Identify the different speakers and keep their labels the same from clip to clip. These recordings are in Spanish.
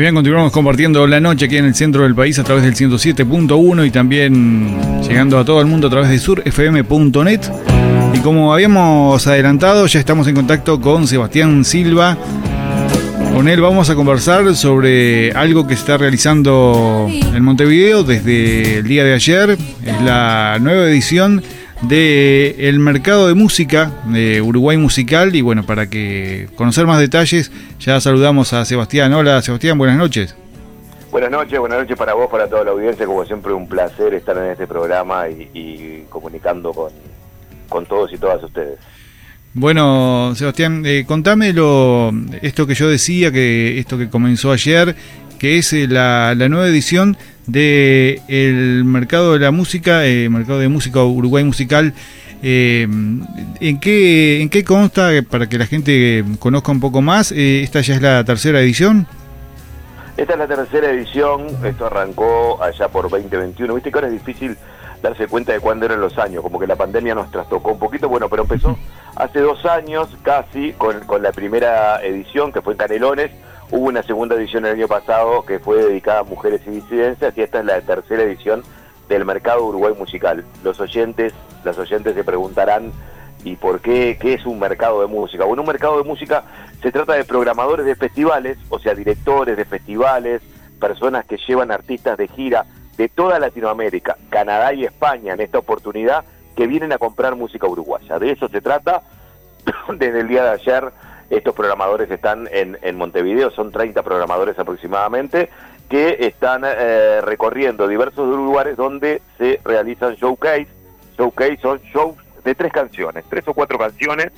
Speaker 1: Bien, continuamos compartiendo la noche aquí en el centro del país a través del 107.1 y también llegando a todo el mundo a través de surfm.net. Y como habíamos adelantado, ya estamos en contacto con Sebastián Silva. Con él vamos a conversar sobre algo que se está realizando en Montevideo desde el día de ayer. Es la nueva edición de el mercado de música de Uruguay Musical y bueno, para que conocer más detalles ya saludamos a Sebastián. Hola Sebastián, buenas noches.
Speaker 2: Buenas noches, buenas noches para vos, para toda la audiencia, como siempre un placer estar en este programa y, comunicando con, con, todos y todas ustedes.
Speaker 1: Bueno, Sebastián, eh, contámelo, esto que yo decía, que esto que comenzó ayer, que es eh, la, la nueva edición de el mercado de la música, eh, mercado de música Uruguay musical. Eh, ¿en, qué, ¿En qué consta, para que la gente conozca un poco más? Eh, ¿Esta ya es la tercera edición?
Speaker 2: Esta es la tercera edición, esto arrancó allá por 2021. Viste que ahora es difícil darse cuenta de cuándo eran los años, como que la pandemia nos trastocó un poquito, bueno, pero empezó hace dos años casi con, con la primera edición que fue en Canelones, Hubo una segunda edición el año pasado que fue dedicada a mujeres y disidencias y esta es la tercera edición del mercado Uruguay musical. Los oyentes, las oyentes se preguntarán ¿y por qué qué es un mercado de música? Bueno, un mercado de música se trata de programadores de festivales, o sea, directores de festivales, personas que llevan artistas de gira de toda Latinoamérica, Canadá y España en esta oportunidad que vienen a comprar música uruguaya. De eso se trata desde el día de ayer estos programadores están en, en Montevideo, son 30 programadores aproximadamente, que están eh, recorriendo diversos lugares donde se realizan showcase. Showcase son shows de tres canciones, tres o cuatro canciones,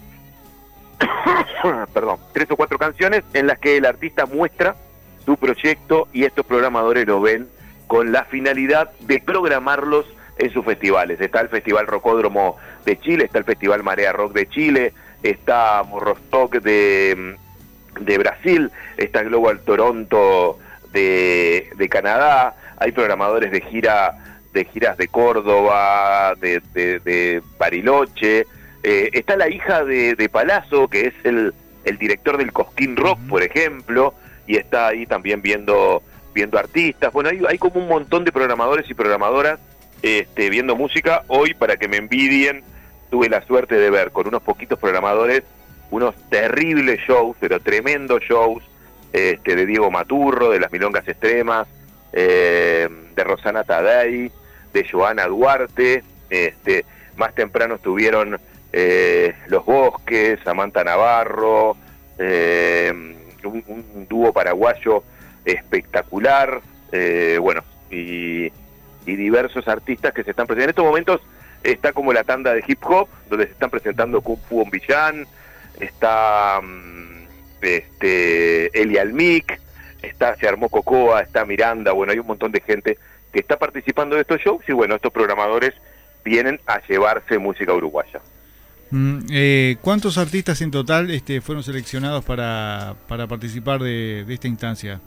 Speaker 2: perdón, tres o cuatro canciones en las que el artista muestra su proyecto y estos programadores lo ven con la finalidad de programarlos en sus festivales. Está el Festival Rocódromo de Chile, está el Festival Marea Rock de Chile, está Morrostock de, de Brasil, está Global Toronto de, de Canadá, hay programadores de gira de giras de Córdoba, de, de, Bariloche, eh, está la hija de, de Palazzo, que es el, el director del Cosquín Rock, por ejemplo, y está ahí también viendo viendo artistas. Bueno, hay, hay como un montón de programadores y programadoras este, viendo música. Hoy, para que me envidien, tuve la suerte de ver con unos poquitos programadores unos terribles shows, pero tremendos shows, este, de Diego Maturro, de las Milongas Extremas, eh, de Rosana Tadei, de Joana Duarte, este, más temprano estuvieron eh, Los Bosques, Samantha Navarro, eh, un, dúo paraguayo espectacular, bueno, y, y diversos artistas que se están presentando. En estos momentos está como la tanda de hip hop, donde se están presentando Kung Fu Villán, está mm, este, Eli Almic, está, se armó Cocoa, está Miranda, bueno, hay un montón de gente que está participando de estos shows y bueno, estos programadores vienen a llevarse música uruguaya.
Speaker 1: Mm, eh, ¿Cuántos artistas en total este, fueron seleccionados para, para participar de esta instancia?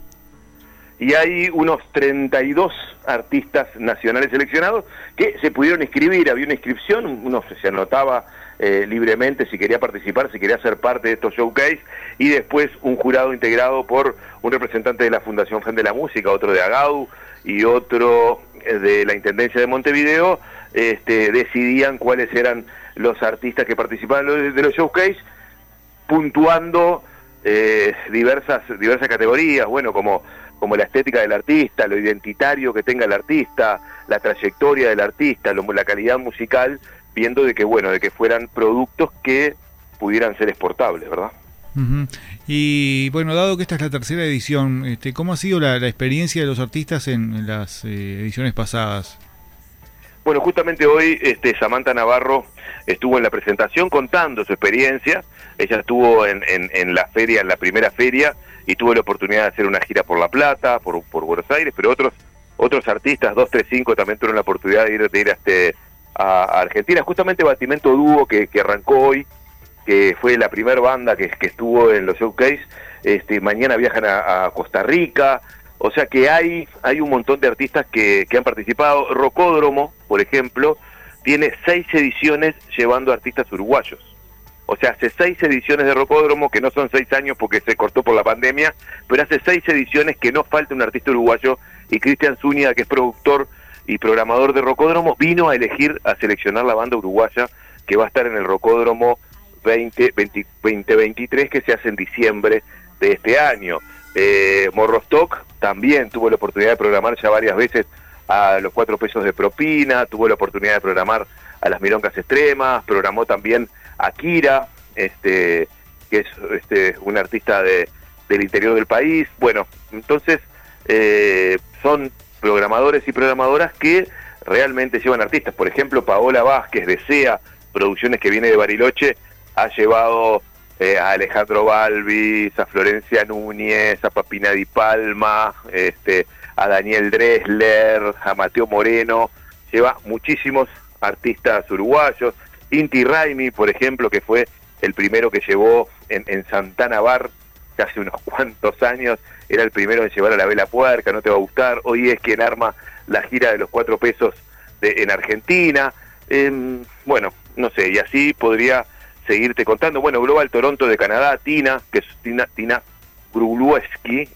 Speaker 2: Y hay unos 32 artistas nacionales seleccionados que se pudieron inscribir, había una inscripción, uno se anotaba eh, libremente si quería participar, si quería ser parte de estos showcase, y después un jurado integrado por un representante de la Fundación Fan de la Música, otro de Agau y otro eh, de la Intendencia de Montevideo, este, decidían cuáles eran los artistas que participaban de los showcase, puntuando eh, diversas, diversas categorías, bueno, como como la estética del artista, lo identitario que tenga el artista, la trayectoria del artista, la calidad musical, viendo de que bueno, de que fueran productos que pudieran ser exportables, ¿verdad?
Speaker 1: Y bueno, dado que esta es la tercera edición, este, ¿cómo ha sido la, experiencia de los artistas en, las eh, ediciones pasadas?
Speaker 2: Bueno, justamente hoy este, Samantha Navarro estuvo en la presentación contando su experiencia. Ella estuvo en, en, la feria, en la primera feria, y tuvo la oportunidad de hacer una gira por La Plata, por, por Buenos Aires, pero otros otros artistas, 235, también tuvieron la oportunidad de ir, de ir a, este, a, Argentina. Justamente Batimento Dúo, que, que arrancó hoy, que fue la primera banda que, que estuvo en los showcase, este, mañana viajan a, a Costa Rica, o sea que hay, hay un montón de artistas que, que han participado. Rocódromo, por ejemplo, tiene seis ediciones llevando artistas uruguayos. O sea, hace seis ediciones de Rocódromo, que no son seis años porque se cortó por la pandemia, pero hace seis ediciones que no falta un artista uruguayo y Cristian Zúñiga, que es productor y programador de Rocódromo, vino a elegir, a seleccionar la banda uruguaya que va a estar en el Rocódromo 20, 2023 que se hace en diciembre de este año. Eh, Morrostock también tuvo la oportunidad de programar ya varias veces a los cuatro pesos de propina, tuvo la oportunidad de programar a las milongas extremas, programó también a Kira, este, que es este, un artista de, del interior del país. Bueno, entonces eh, son programadores y programadoras que realmente llevan artistas. Por ejemplo, Paola Vázquez de SEA, Producciones que viene de Bariloche, ha llevado eh, a Alejandro Balvis, a Florencia Núñez, a Papina Di Palma, este, a Daniel Dresler, a Mateo Moreno, lleva muchísimos artistas uruguayos, Inti Raimi, por ejemplo, que fue el primero que llevó en, en Santana Bar, hace unos cuantos años era el primero en llevar a la vela puerca, no te va a gustar, hoy es quien arma la gira de los cuatro pesos de, en Argentina, em, bueno, no sé, y así podría seguirte contando. Bueno, Global Toronto de Canadá, Tina, que es Tina, Tina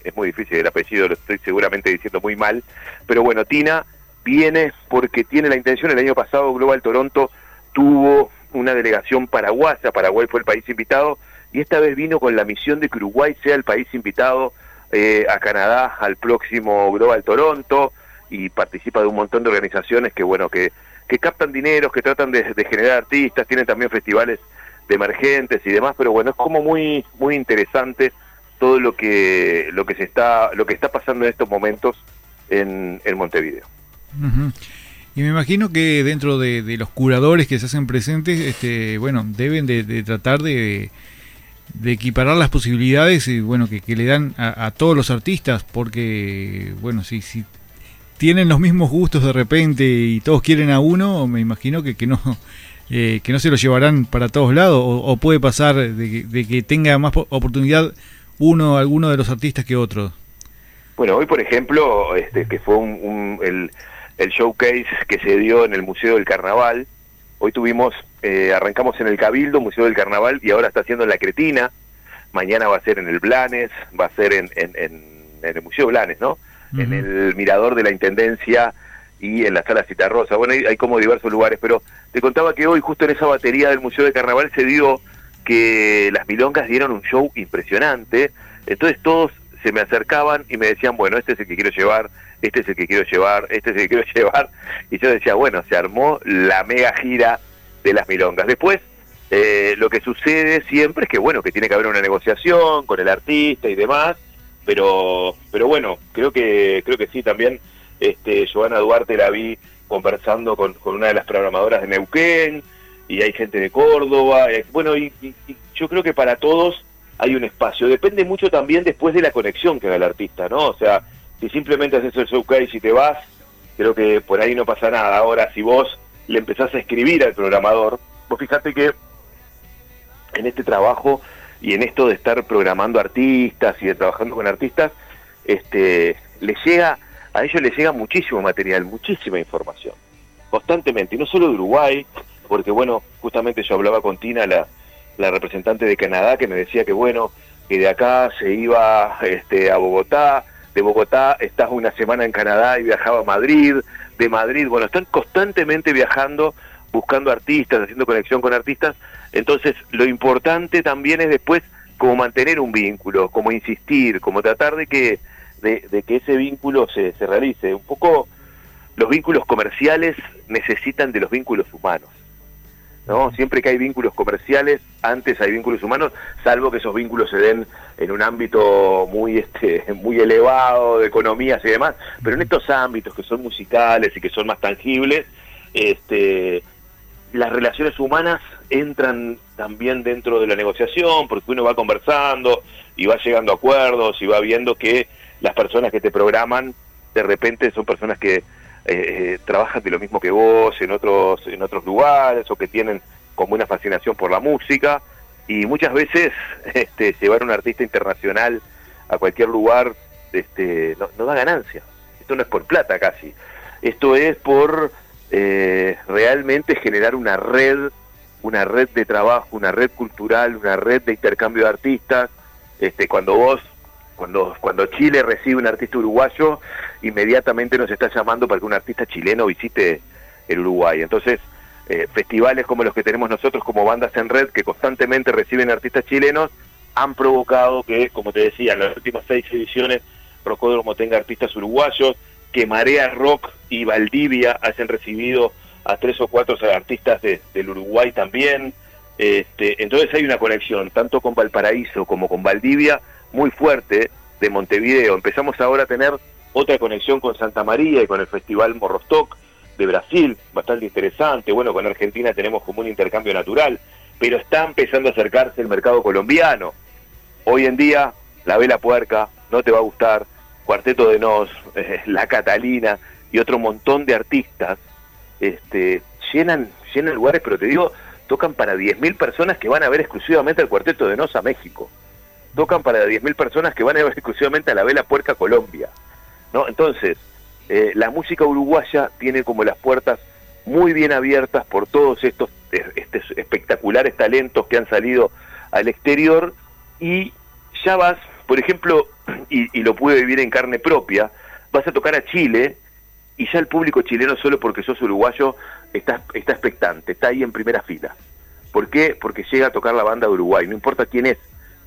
Speaker 2: es muy difícil el apellido, lo estoy seguramente diciendo muy mal, pero bueno, Tina viene porque tiene la intención, el año pasado Global Toronto tuvo una delegación paraguaya, Paraguay fue el país invitado, y esta vez vino con la misión de que Uruguay sea el país invitado eh, a Canadá al próximo Global Toronto, y participa de un montón de organizaciones que, bueno, que, que captan dineros, que tratan de generar artistas, tienen también festivales emergentes y demás, pero bueno, es como muy muy interesante todo lo que lo que se está lo que está pasando en estos momentos en, en Montevideo.
Speaker 1: Y me imagino que dentro de, los curadores que se hacen presentes, este, bueno, deben de, tratar de, de, equiparar las posibilidades y bueno que, le dan a, todos los artistas, porque bueno, si, si tienen los mismos gustos de repente y todos quieren a uno, me imagino que, que no eh, que no se lo llevarán para todos lados o, puede pasar de que, tenga más oportunidad uno, alguno de los artistas que otro?
Speaker 2: Bueno, hoy por ejemplo, este, que fue un, el, el, showcase que se dio en el Museo del Carnaval, hoy tuvimos, eh, arrancamos en el Cabildo, Museo del Carnaval, y ahora está haciendo en la Cretina, mañana va a ser en el Blanes, va a ser en, en, en, el Museo Blanes, ¿no? En el Mirador de la Intendencia y en la sala Citarrosa. Bueno, hay, como diversos lugares, pero te contaba que hoy justo en esa batería del Museo de Carnaval se dio que las milongas dieron un show impresionante, entonces todos se me acercaban y me decían, bueno, este es el que quiero llevar, este es el que quiero llevar, este es el que quiero llevar, y yo decía, bueno, se armó la mega gira de las milongas. Después, eh, lo que sucede siempre es que, bueno, que tiene que haber una negociación con el artista y demás, pero, pero bueno, creo que, creo que sí, también este, Joana Duarte la vi conversando con, una de las programadoras de Neuquén, y hay gente de Córdoba. Bueno, y, yo creo que para todos hay un espacio. Depende mucho también después de la conexión que haga el artista, ¿no? O sea, si simplemente haces el showcase y te vas, creo que por ahí no pasa nada. Ahora, si vos le empezás a escribir al programador, vos fíjate que en este trabajo y en esto de estar programando artistas y de trabajando con artistas, este, le llega a ellos les llega muchísimo material, muchísima información, constantemente, y no solo de Uruguay, porque bueno, justamente yo hablaba con Tina, la, la representante de Canadá, que me decía que bueno, que de acá se iba este, a Bogotá, de Bogotá estás una semana en Canadá y viajaba a Madrid, de Madrid, bueno, están constantemente viajando, buscando artistas, haciendo conexión con artistas, entonces lo importante también es después como mantener un vínculo, como insistir, como tratar de que de, que ese vínculo se, se realice. Un poco los vínculos comerciales necesitan de los vínculos humanos. ¿No? Siempre que hay vínculos comerciales, antes hay vínculos humanos, salvo que esos vínculos se den en un ámbito muy este muy elevado de economías y demás, pero en estos ámbitos que son musicales y que son más tangibles, Este, las relaciones humanas entran también dentro de la negociación, porque uno va conversando y va llegando a acuerdos y va viendo que las personas que te programan de repente son personas que eh, eh, trabajan de lo mismo que vos en otros en otros lugares o que tienen como una fascinación por la música y muchas veces este, llevar a un artista internacional a cualquier lugar este, no, da ganancia. Esto no es por plata casi. Esto es por eh, realmente generar una red, una red de trabajo, una red cultural, una red de intercambio de artistas. Este, cuando vos, cuando, Chile recibe un artista uruguayo, inmediatamente nos está llamando para que un artista chileno visite el Uruguay. Entonces, eh, festivales como los que tenemos nosotros como bandas en red que constantemente reciben artistas chilenos han provocado que, como te decía, en las últimas seis ediciones Rocódromo tenga artistas uruguayos, que Marea Rock y Valdivia hayan recibido a tres o cuatro artistas del Uruguay también. Este, entonces hay una conexión, tanto con Valparaíso como con Valdivia, muy fuerte de Montevideo. Empezamos ahora a tener otra conexión con Santa María y con el Festival Morrostock de Brasil, bastante interesante. Bueno, con Argentina tenemos como un intercambio natural, pero está empezando a acercarse el mercado colombiano. Hoy en día, la vela puerca no te va a gustar, Cuarteto de Nos, eh, La Catalina y otro montón de artistas este, llenan, llenan lugares, pero te digo, tocan para 10.000 personas que van a ver exclusivamente el Cuarteto de Nos a México. Tocan para 10.000 personas que van a ver exclusivamente a la Vela Puerca Colombia. ¿no? Entonces, eh, la música uruguaya tiene como las puertas muy bien abiertas por todos estos, estos espectaculares talentos que han salido al exterior y ya vas, por ejemplo, y, lo pude vivir en carne propia, vas a tocar a Chile y ya el público chileno solo porque sos uruguayo está, está expectante, está ahí en primera fila. ¿Por qué? Porque llega a tocar la banda de Uruguay, no importa quién es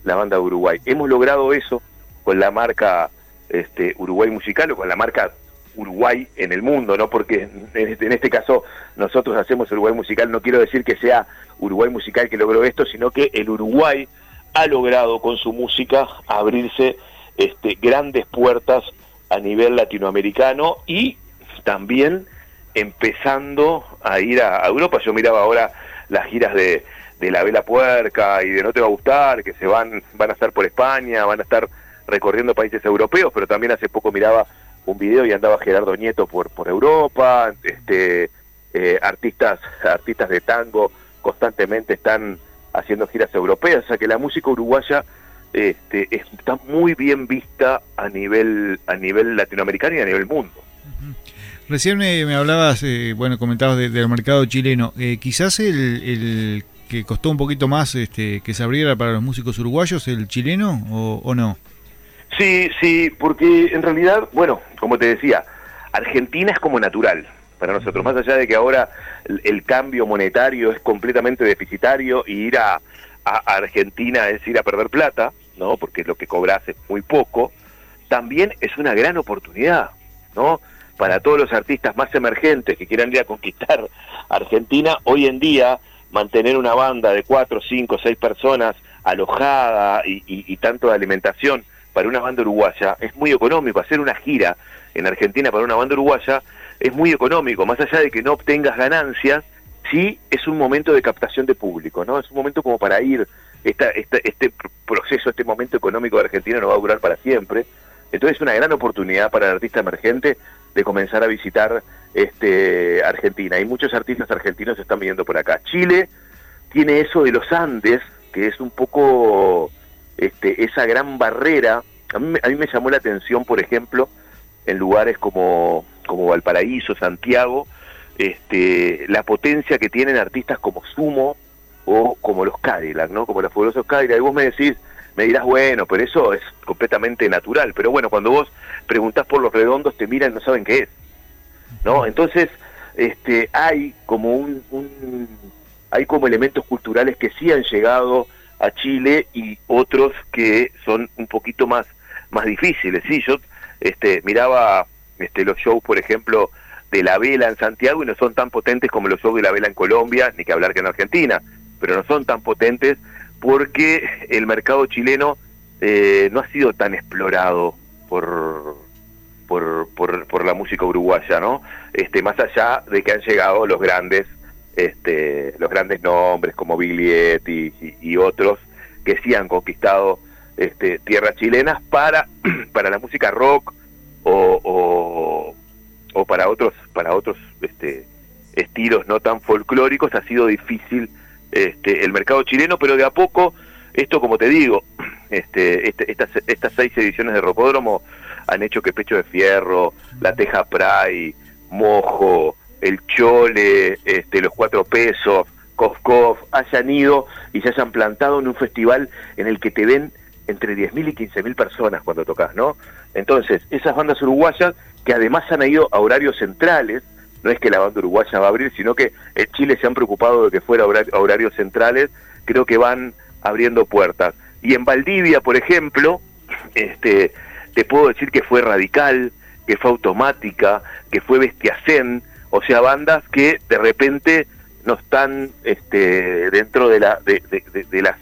Speaker 2: la banda de Uruguay. Hemos logrado eso con la marca este, Uruguay Musical o con la marca Uruguay en el mundo, ¿no? Porque en este, en este caso nosotros hacemos Uruguay Musical, no quiero decir que sea Uruguay Musical que logró esto, sino que el Uruguay ha logrado con su música abrirse este, grandes puertas a nivel latinoamericano y también empezando a ir a, Europa. Yo miraba ahora las giras de, de La Vela Puerca y de No Te Va a Gustar, que se van, van a estar por España, van a estar recorriendo países europeos, pero también hace poco miraba un video y andaba Gerardo Nieto por, por Europa, este, eh, artistas, artistas de tango constantemente están haciendo giras europeas, o sea que la música uruguaya este, está muy bien vista a nivel, a nivel latinoamericano y a nivel mundo.
Speaker 1: Recién me, hablabas, eh, bueno, comentabas del mercado chileno. Eh, quizás el, que costó un poquito más este, que se abriera para los músicos uruguayos, el chileno, o, no?
Speaker 2: Sí, sí, porque en realidad, bueno, como te decía, Argentina es como natural para nosotros, más allá de que ahora el, cambio monetario es completamente deficitario y ir a, a, Argentina es ir a perder plata, ¿no? Porque lo que cobras es muy poco, también es una gran oportunidad, ¿no? Para todos los artistas más emergentes que quieran ir a conquistar Argentina, hoy en día mantener una banda de cuatro, cinco, seis personas alojada y, tanto de alimentación para una banda uruguaya es muy económico. Hacer una gira en Argentina para una banda uruguaya es muy económico, más allá de que no obtengas ganancias, sí es un momento de captación de público, ¿no? Es un momento como para ir, esta, este proceso, este momento económico de Argentina no va a durar para siempre, entonces es una gran oportunidad para el artista emergente de comenzar a visitar este Argentina. Y muchos artistas argentinos están viniendo por acá. Chile tiene eso de los Andes, que es un poco este, esa gran barrera. A mí, a mí me llamó la atención, por ejemplo, en lugares como, como Valparaíso, Santiago, este, la potencia que tienen artistas como Sumo o como los Cadillac, ¿no? Como los fabulosos Cadillac. Y vos me decís, me dirás, bueno, pero eso es completamente natural. Pero bueno, cuando vos preguntás por los redondos, te miran y no saben qué es, ¿no? Entonces, este, hay como un, un hay como elementos culturales que sí han llegado a Chile y otros que son un poquito más más difíciles. Sí, yo este, miraba este, los shows, por ejemplo, de la vela en Santiago y no son tan potentes como los shows de la vela en Colombia, ni que hablar que en Argentina, pero no son tan potentes porque el mercado chileno eh, no ha sido tan explorado por, por, por, la música uruguaya, ¿no? Este, más allá de que han llegado los grandes, este, los grandes nombres como Biglietti y, y, otros que sí han conquistado este, tierras chilenas para, para la música rock o, o, para otros, para otros este, estilos no tan folclóricos, ha sido difícil este, el mercado chileno, pero de a poco, esto como te digo, este, este, estas, estas seis ediciones de Rocódromo han hecho que Pecho de Fierro, La Teja Pray, Mojo, El Chole, este, Los Cuatro Pesos, Kofkov, hayan ido y se hayan plantado en un festival en el que te ven entre 10.000 y 15.000 personas cuando tocas, ¿no? Entonces, esas bandas uruguayas que además han ido a horarios centrales, no es que la banda uruguaya va a abrir, sino que en Chile se han preocupado de que fuera a horarios centrales, creo que van abriendo puertas. Y en Valdivia, por ejemplo, este, te puedo decir que fue Radical, que fue Automática, que fue Bestiacén, o sea, bandas que de repente no están este, dentro de la de, de, las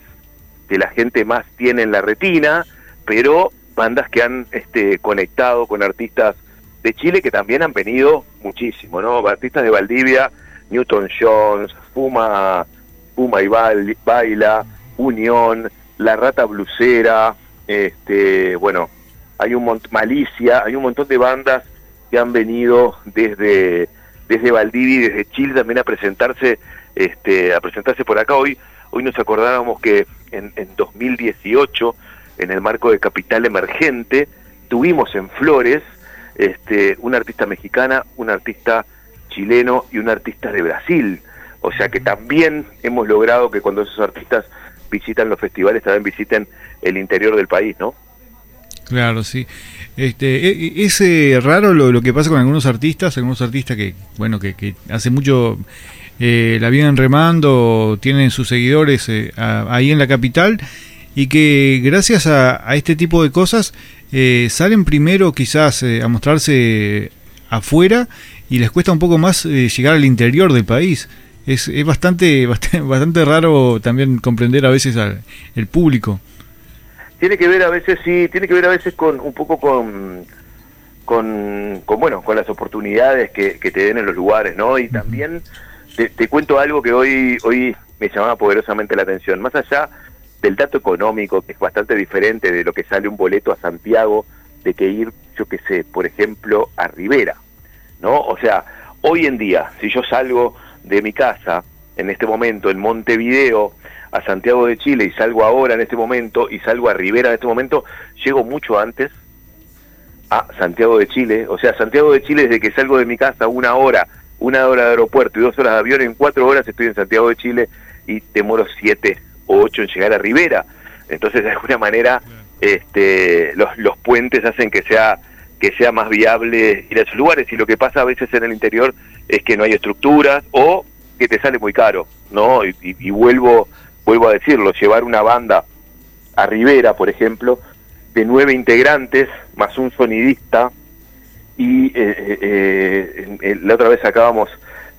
Speaker 2: que la gente más tiene en la retina, pero bandas que han este, conectado con artistas de Chile que también han venido muchísimo, ¿no? Artistas de Valdivia, Newton Jones, Fuma, Fuma y Baila, Unión, La Rata Blusera, este, bueno, hay un montón, Malicia, hay un montón de bandas que han venido desde desde Valdivia y desde Chile también a presentarse este a presentarse por acá hoy hoy nos acordábamos que en, en 2018 en el marco de Capital Emergente tuvimos en Flores este una artista mexicana un artista chileno y un artista de Brasil o sea que también hemos logrado que cuando esos artistas visitan los festivales también visiten el interior del país no
Speaker 1: Claro, sí. Este, e, e, es eh, raro lo, que pasa con algunos artistas, algunos artistas que, bueno, que, que hace mucho eh, la vienen remando, tienen sus seguidores eh, ahí en la capital y que gracias a, a este tipo de cosas salen primero quizás a mostrarse afuera y les cuesta un poco más llegar al interior del país. Es, es bastante, bastante, bastante raro también comprender a veces al el público.
Speaker 2: Tiene que ver a veces sí tiene que ver a veces con un poco con con, bueno con las oportunidades que, te den en los lugares no y también te, cuento algo que hoy hoy me llamaba poderosamente la atención. Más allá del dato económico que es bastante diferente de lo que sale un boleto a Santiago de que ir yo qué sé por ejemplo a Rivera no o sea hoy en día si yo salgo de mi casa en este momento en Montevideo a Santiago de Chile y salgo ahora en este momento y salgo a Rivera en este momento, llego mucho antes a Santiago de Chile. O sea, Santiago de Chile desde que salgo de mi casa una hora, una hora de aeropuerto y dos horas de avión, en cuatro horas estoy en Santiago de Chile y demoro siete o ocho en llegar a Rivera. Entonces, de alguna manera, este, los, los puentes hacen que sea que sea más viable ir a esos lugares y lo que pasa a veces en el interior es que no hay estructuras o que te sale muy caro, ¿no? y vuelvo vuelvo a decirlo, llevar una banda a Rivera, por ejemplo, de nueve integrantes, más un sonidista, y eh, eh, eh, la otra vez sacábamos,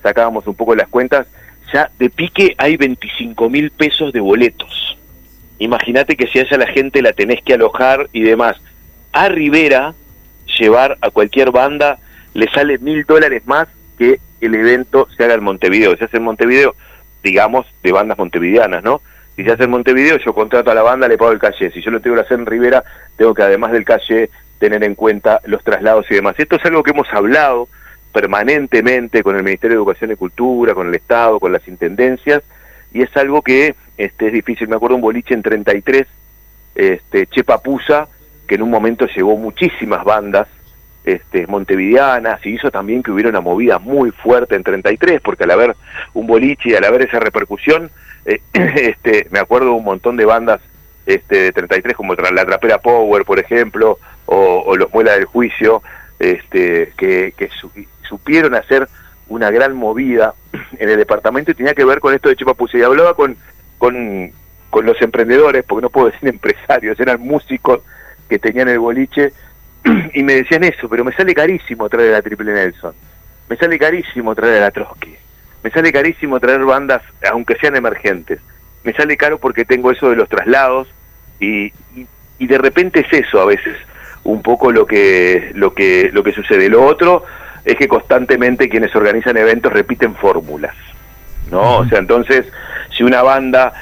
Speaker 2: sacábamos un poco las cuentas, ya de pique hay 25 mil pesos de boletos. Imagínate que si a esa la gente la tenés que alojar y demás. A Rivera, llevar a cualquier banda le sale mil dólares más que el evento se haga en Montevideo. Se hace en Montevideo, digamos, de bandas montevideanas, ¿no? Si se hace en Montevideo, yo contrato a la banda, le pago el calle. Si yo lo tengo que hacer en Rivera, tengo que además del calle tener en cuenta los traslados y demás. Esto es algo que hemos hablado permanentemente con el Ministerio de Educación y Cultura, con el Estado, con las intendencias, y es algo que este, es difícil. Me acuerdo un boliche en 33, este, Chepapusa, que en un momento llegó muchísimas bandas este, montevideanas y hizo también que hubiera una movida muy fuerte en 33, porque al haber un boliche y al haber esa repercusión, eh, este, me acuerdo un montón de bandas este, de 33 como la Trapera Power, por ejemplo, o, los Muelas del Juicio, este, que, que supieron hacer una gran movida en el departamento y tenía que ver con esto de Chipapuse. Y hablaba con, con, con los emprendedores, porque no puedo decir empresarios, eran músicos que tenían el boliche y me decían eso, pero me sale carísimo traer a la Triple Nelson, me sale carísimo traer a la Trotsky, me sale carísimo traer bandas, aunque sean emergentes, me sale caro porque tengo eso de los traslados y, y, de repente es eso a veces, un poco lo que, lo que, lo que sucede. Lo otro es que constantemente quienes organizan eventos repiten fórmulas, ¿no? O sea, entonces, si una banda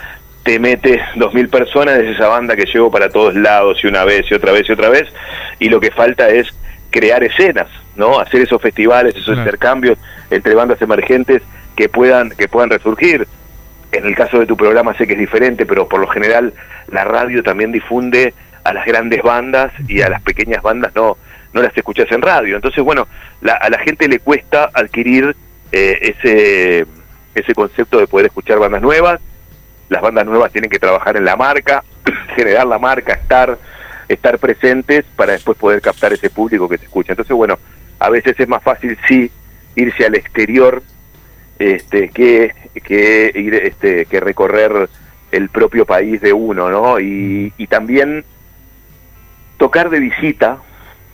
Speaker 2: te mete dos mil personas, es esa banda que llevo para todos lados y una vez y otra vez y otra vez, y lo que falta es crear escenas, ¿no? Hacer esos festivales, esos intercambios entre bandas emergentes que puedan, que puedan resurgir. En el caso de tu programa sé que es diferente, pero por lo general la radio también difunde a las grandes bandas y a las pequeñas bandas no, no las escuchas en radio. Entonces, bueno, a la gente le cuesta adquirir eh, ese, ese concepto de poder escuchar bandas nuevas. Las bandas nuevas tienen que trabajar en la marca, generar la marca, estar, estar presentes para después poder captar ese público que te escucha. Entonces, bueno, a veces es más fácil sí irse al exterior este, que, que ir este, que recorrer el propio país de uno, ¿no? Y también tocar de visita,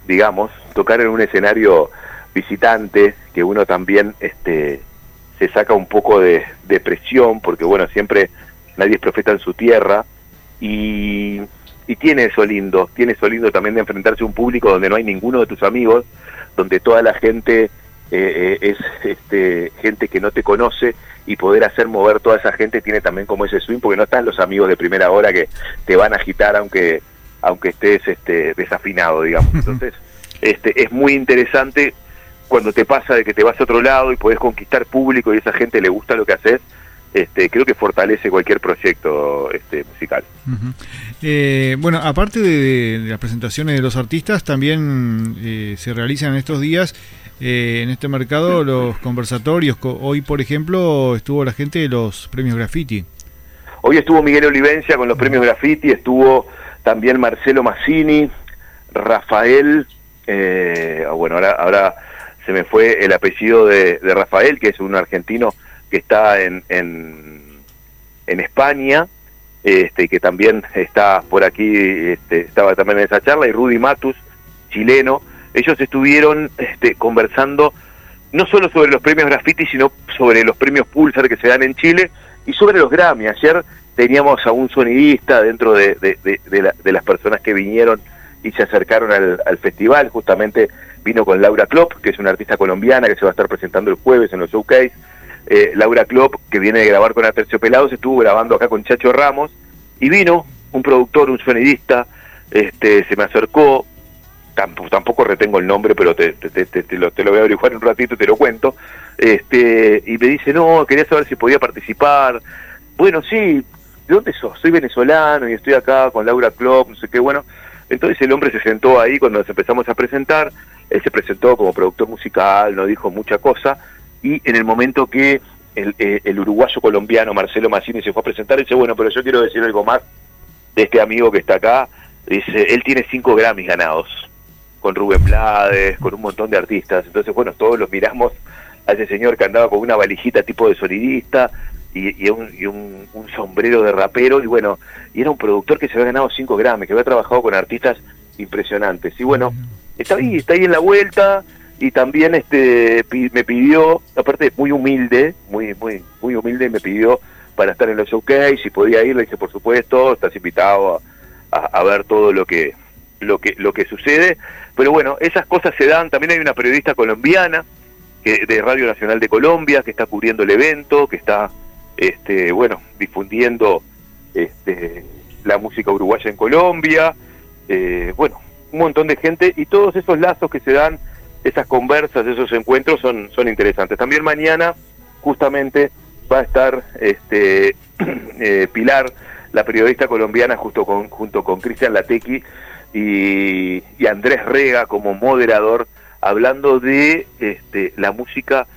Speaker 2: digamos, tocar en un escenario visitante, que uno también este, se saca un poco de, presión, porque bueno, siempre nadie es profeta en su tierra, y, y tiene eso lindo, tiene eso lindo también de enfrentarse a un público donde no hay ninguno de tus amigos, donde toda la gente eh, es este, gente que no te conoce y poder hacer mover toda esa gente tiene también como ese swing, porque no están los amigos de primera hora que te van a agitar aunque aunque estés este, desafinado, digamos. Entonces, este, es muy interesante cuando te pasa de que te vas a otro lado y podés conquistar público y esa gente le gusta lo que haces, este, creo que fortalece cualquier proyecto este, musical.
Speaker 1: eh, bueno, aparte de, de, las presentaciones de los artistas, también eh, se realizan estos días eh, en este mercado los conversatorios. Hoy, por ejemplo, estuvo la gente de los premios Graffiti.
Speaker 2: Hoy estuvo Miguel Olivencia con los premios Graffiti, estuvo también Marcelo Massini, Rafael, eh, bueno, ahora, ahora se me fue el apellido de, Rafael, que es un argentino que está en, en, en España, este, que también está por aquí, este, estaba también en esa charla, y Rudy Matus, chileno, ellos estuvieron este, conversando no solo sobre los premios graffiti, sino sobre los premios Pulsar que se dan en Chile y sobre los Grammy. Ayer teníamos a un sonidista dentro de, de, de, la, de las personas que vinieron y se acercaron al, al, festival. Justamente vino con Laura Klopp, que es una artista colombiana que se va a estar presentando el jueves en los showcase. Eh, Laura Klopp, que viene de grabar con Aterciopelados, estuvo grabando acá con Chacho Ramos y vino un productor, un sonidista, este, se me acercó, tampoco, tampoco retengo el nombre, pero te, te, lo, te lo voy a averiguar un ratito y te lo cuento, este, y me dice, no, quería saber si podía participar. Bueno, sí, ¿de dónde sos? Soy venezolano y estoy acá con Laura Klopp, no sé qué, bueno. Entonces el hombre se sentó ahí cuando nos empezamos a presentar, él se presentó como productor musical, no dijo mucha cosa, y en el momento que el, eh, el uruguayo colombiano Marcelo Massini se fue a presentar, dice, bueno, pero yo quiero decir algo más de este amigo que está acá, dice, él tiene cinco Grammys ganados, con Rubén Blades, con un montón de artistas. Entonces, bueno, todos los miramos a ese señor que andaba con una valijita tipo de sonidista y, y, un, y un, un, sombrero de rapero, y bueno, y era un productor que se había ganado 5 Grammy, que había trabajado con artistas impresionantes. Y bueno, está ahí, está ahí en la vuelta, y también este me pidió, aparte muy humilde, muy, muy, muy humilde, me pidió para estar en los showcase, si podía ir, le dije, por supuesto, estás invitado a, a, a ver todo lo que lo que lo que sucede pero bueno esas cosas se dan. También hay una periodista colombiana que de Radio Nacional de Colombia que está cubriendo el evento que está este bueno difundiendo este la música uruguaya en Colombia eh, bueno un montón de gente y todos esos lazos que se dan esas conversas esos encuentros son son interesantes. También mañana justamente va a estar este eh, Pilar la periodista colombiana justo junto con Cristian Latequi y, y, Andrés Rega como moderador hablando de este, la música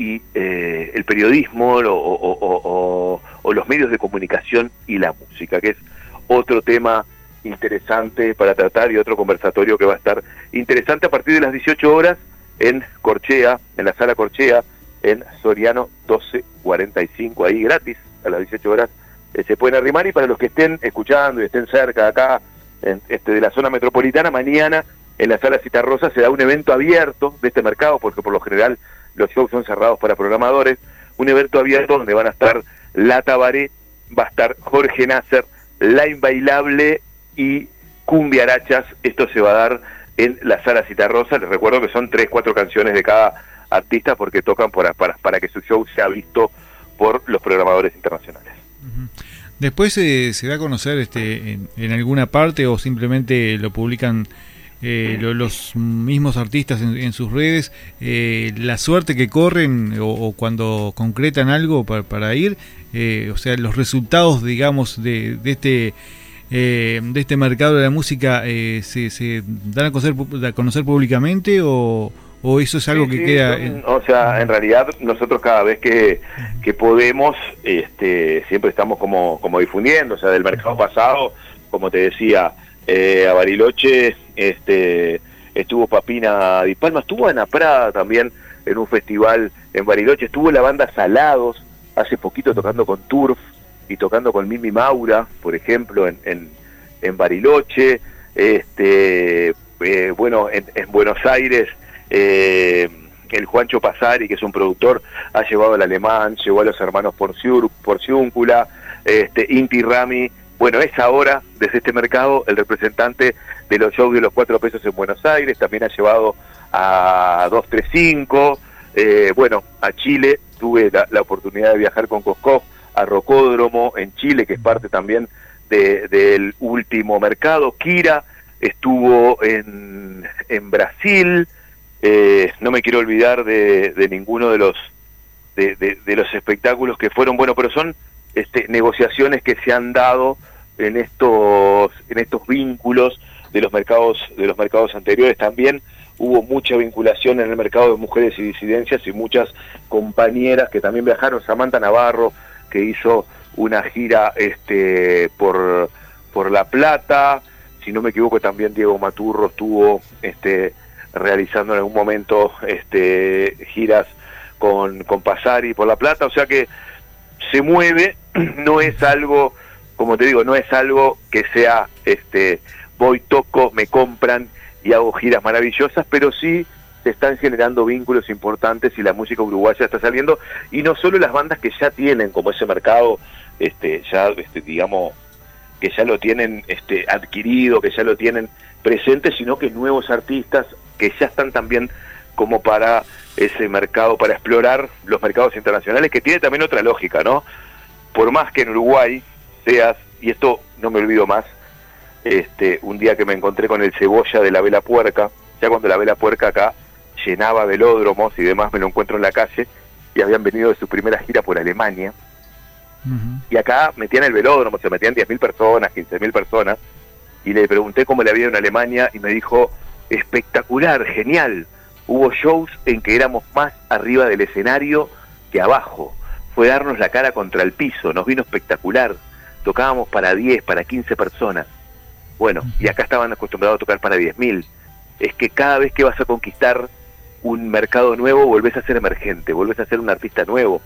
Speaker 2: y eh, el periodismo o, o, los medios de comunicación y la música, que es otro tema interesante para tratar y otro conversatorio que va a estar interesante a partir de las 18 horas en Corchea, en la sala Corchea, en Soriano 1245, ahí gratis, a las 18 horas eh, se pueden arrimar y para los que estén escuchando y estén cerca acá, en, este, de la zona metropolitana, mañana en la sala Citarrosa se da un evento abierto de este mercado, porque por lo general los shows son cerrados para programadores, un evento abierto donde van a estar La Tabaré, va a estar Jorge Nasser, La Inbailable y Cumbia Arachas, esto se va a dar en la sala Citarrosa. Les recuerdo que son tres, cuatro canciones de cada artista porque tocan para, para, que su show sea visto por los programadores internacionales.
Speaker 1: Después eh, se da a conocer este, en, alguna parte o simplemente lo publican eh, los mismos artistas en, sus redes, eh, la suerte que corren o, cuando concretan algo para, ir, o sea, los resultados, digamos, de, de este eh, de este mercado de la música eh, se, dan a conocer, a conocer públicamente o, eso es algo que queda
Speaker 2: o sea en realidad nosotros cada vez que, que podemos este siempre estamos como como difundiendo o sea del mercado pasado como te decía eh, a Bariloche este estuvo Papina Di Palma estuvo Ana Prada también en un festival en Bariloche estuvo la banda Salados hace poquito tocando con Turf y tocando con Mimi Maura, por ejemplo, en, en, Bariloche, este, eh, bueno, en, Buenos Aires, eh, el Juancho Pasari, que es un productor, ha llevado al alemán, llevó a los hermanos por Porciúncula, este, Inti Rami, bueno, es ahora, desde este mercado, el representante de los shows de los cuatro pesos en Buenos Aires, también ha llevado a 235, eh, bueno, a Chile, tuve la, oportunidad de viajar con Coscoff, a Rocódromo en Chile, que es parte también del último mercado. Kira estuvo en, en Brasil. Eh, no me quiero olvidar de, ninguno de los de, de, los espectáculos que fueron bueno, pero son este, negociaciones que se han dado en estos en estos vínculos de los mercados de los mercados anteriores. También hubo mucha vinculación en el mercado de mujeres y disidencias y muchas compañeras que también viajaron. Samantha Navarro que hizo una gira este, por, por La Plata, si no me equivoco también Diego Maturro estuvo este, realizando en algún momento este, giras con, con Pasari por La Plata, o sea que se mueve, no es algo, como te digo, no es algo que sea, este, voy, toco, me compran y hago giras maravillosas, pero sí se están generando vínculos importantes y la música uruguaya está saliendo. Y no solo las bandas que ya tienen como ese mercado este ya este, digamos que ya lo tienen este adquirido que ya lo tienen presente sino que nuevos artistas que ya están también como para ese mercado para explorar los mercados internacionales que tiene también otra lógica no por más que en Uruguay seas y esto no me olvido más este un día que me encontré con el cebolla de la vela puerca ya cuando la vela puerca acá llenaba velódromos y demás, me lo encuentro en la calle, y habían venido de su primera gira por Alemania. Y acá metían el velódromo, se metían 10.000 personas, 15.000 personas, y le pregunté cómo le había ido en Alemania y me dijo, espectacular, genial. Hubo shows en que éramos más arriba del escenario que abajo. Fue darnos la cara contra el piso, nos vino espectacular. Tocábamos para 10, para 15 personas. Bueno, y acá estaban acostumbrados a tocar para 10.000. Es que cada vez que vas a conquistar un mercado nuevo, volvés a ser emergente, volvés a ser un artista nuevo.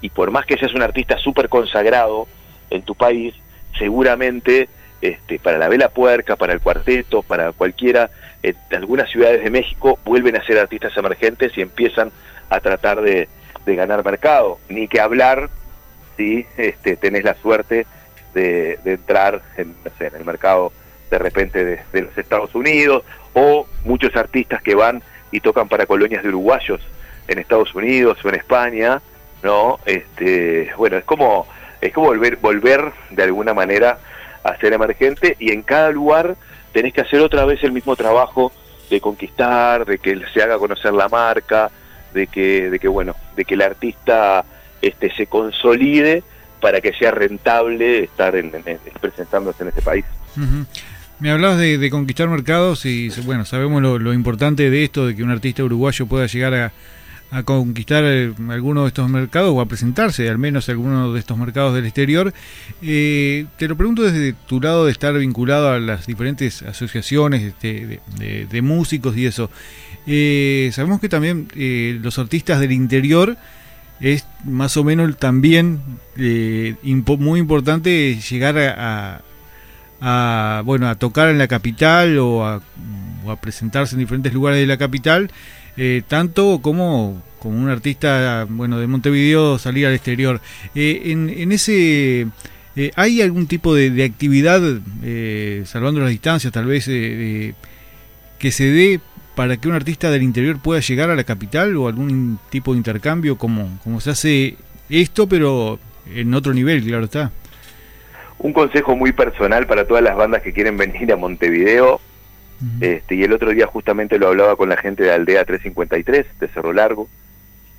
Speaker 2: Y por más que seas un artista súper consagrado en tu país, seguramente este, para la Vela Puerca, para el cuarteto, para cualquiera, en algunas ciudades de México vuelven a ser artistas emergentes y empiezan a tratar de, ganar mercado. Ni que hablar si este, tenés la suerte de, entrar en, el mercado de repente de los Estados Unidos o muchos artistas que van y tocan para colonias de uruguayos en Estados Unidos o en España, ¿no? Este, bueno, es como es como volver volver de alguna manera a ser emergente y en cada lugar tenés que hacer otra vez el mismo trabajo de conquistar, de que se haga conocer la marca, de que de que bueno, de que el artista este se consolide para que sea rentable estar en, presentándose en este país.
Speaker 1: Me hablabas de, conquistar mercados y bueno, sabemos lo, importante de esto, de que un artista uruguayo pueda llegar a, conquistar eh, alguno de estos mercados o a presentarse al menos a alguno de estos mercados del exterior. Eh, te lo pregunto desde tu lado de estar vinculado a las diferentes asociaciones este, de, músicos y eso. Eh, sabemos que también los artistas del interior es más o menos también muy importante llegar a a, bueno, a tocar en la capital o a, presentarse en diferentes lugares de la capital, eh, tanto como, como un artista bueno, de Montevideo salir al exterior. Eh, en, ese... Eh, ¿Hay algún tipo de, actividad, salvando las distancias, tal vez, que se dé para que un artista del interior pueda llegar a la capital o algún tipo de intercambio como, como se hace esto, pero en otro nivel, claro está.
Speaker 2: Un consejo muy personal para todas las bandas que quieren venir a Montevideo. este, y el otro día justamente lo hablaba con la gente de Aldea 353, de Cerro Largo,